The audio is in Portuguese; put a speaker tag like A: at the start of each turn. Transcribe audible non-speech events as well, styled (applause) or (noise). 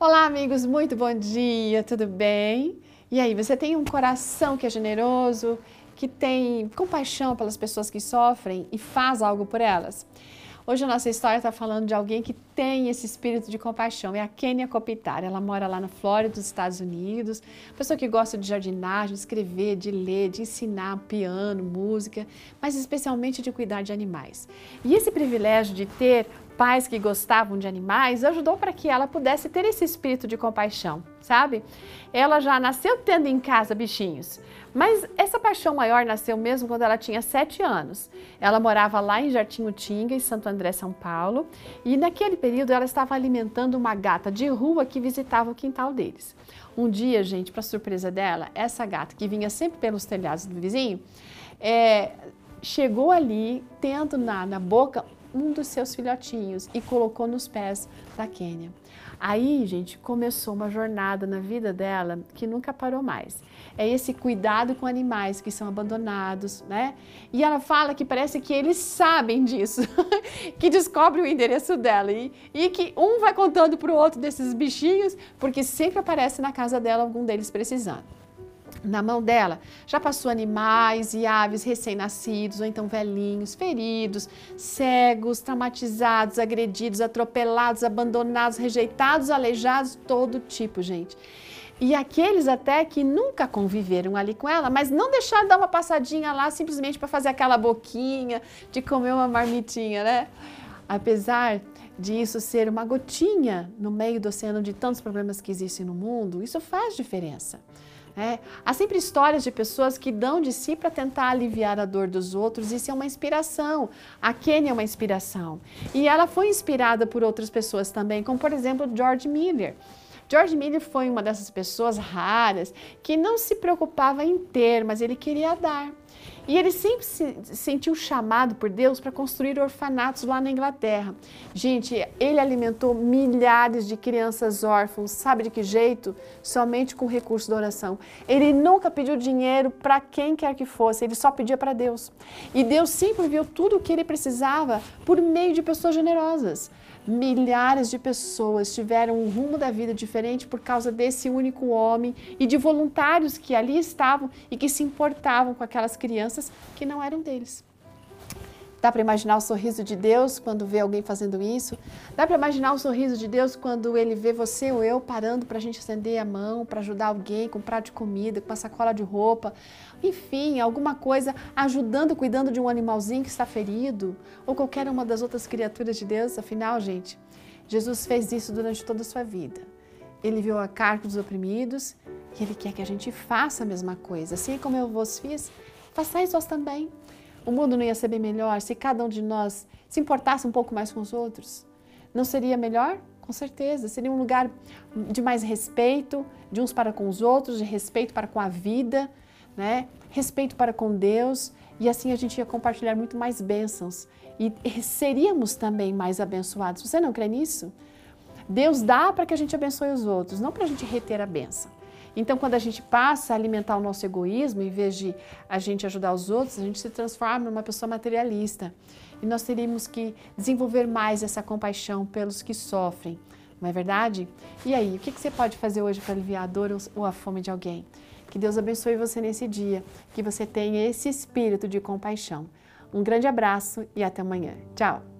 A: Olá, amigos, muito bom dia, tudo bem? E aí, você tem um coração que é generoso, que tem compaixão pelas pessoas que sofrem e faz algo por elas? Hoje a nossa história está falando de alguém que tem esse espírito de compaixão. É a Kenia Kopitar. Ela mora lá na Flórida, dos Estados Unidos. Pessoa que gosta de jardinagem, de escrever, de ler, de ensinar piano, música, mas especialmente de cuidar de animais. E esse privilégio de ter pais que gostavam de animais ajudou para que ela pudesse ter esse espírito de compaixão, sabe? Ela já nasceu tendo em casa bichinhos, mas essa paixão maior nasceu mesmo quando ela tinha sete anos. Ela morava lá em Jartinho-Tinga, em Santo André, São Paulo, e naquele ela estava alimentando uma gata de rua que visitava o quintal deles. Um dia, gente, para surpresa dela, essa gata que vinha sempre pelos telhados do vizinho, é, chegou ali, tendo na, na boca um dos seus filhotinhos e colocou nos pés da Quênia. Aí, gente, começou uma jornada na vida dela que nunca parou mais. É esse cuidado com animais que são abandonados, né? E ela fala que parece que eles sabem disso, (laughs) que descobrem o endereço dela e, e que um vai contando para o outro desses bichinhos, porque sempre aparece na casa dela algum deles precisando na mão dela já passou animais e aves recém-nascidos, ou então velhinhos, feridos, cegos, traumatizados, agredidos, atropelados, abandonados, rejeitados, aleijados, todo tipo, gente. E aqueles até que nunca conviveram ali com ela, mas não deixaram de dar uma passadinha lá simplesmente para fazer aquela boquinha de comer uma marmitinha, né? Apesar disso ser uma gotinha no meio do oceano de tantos problemas que existem no mundo, isso faz diferença. É, há sempre histórias de pessoas que dão de si para tentar aliviar a dor dos outros, isso é uma inspiração. A Kenny é uma inspiração. E ela foi inspirada por outras pessoas também, como por exemplo George Miller. George Miller foi uma dessas pessoas raras que não se preocupava em ter, mas ele queria dar. E ele sempre se sentiu chamado por Deus para construir orfanatos lá na Inglaterra. Gente, ele alimentou milhares de crianças órfãos, sabe de que jeito? Somente com recurso da oração. Ele nunca pediu dinheiro para quem quer que fosse, ele só pedia para Deus. E Deus sempre viu tudo o que ele precisava por meio de pessoas generosas. Milhares de pessoas tiveram um rumo da vida diferente por causa desse único homem e de voluntários que ali estavam e que se importavam com aquelas crianças que não eram deles. Dá para imaginar o sorriso de Deus quando vê alguém fazendo isso? Dá para imaginar o sorriso de Deus quando ele vê você ou eu parando para a gente estender a mão, para ajudar alguém com um prato de comida, com uma sacola de roupa, enfim, alguma coisa ajudando, cuidando de um animalzinho que está ferido, ou qualquer uma das outras criaturas de Deus? Afinal, gente, Jesus fez isso durante toda a sua vida. Ele viu a carga dos oprimidos e ele quer que a gente faça a mesma coisa. Assim como eu vos fiz, façais vós também. O mundo não ia ser bem melhor se cada um de nós se importasse um pouco mais com os outros? Não seria melhor? Com certeza. Seria um lugar de mais respeito de uns para com os outros, de respeito para com a vida, né? respeito para com Deus. E assim a gente ia compartilhar muito mais bênçãos. E seríamos também mais abençoados. Você não crê nisso? Deus dá para que a gente abençoe os outros, não para a gente reter a bênção. Então, quando a gente passa a alimentar o nosso egoísmo, em vez de a gente ajudar os outros, a gente se transforma numa pessoa materialista. E nós teríamos que desenvolver mais essa compaixão pelos que sofrem, não é verdade? E aí, o que você pode fazer hoje para aliviar a dor ou a fome de alguém? Que Deus abençoe você nesse dia, que você tenha esse espírito de compaixão. Um grande abraço e até amanhã. Tchau!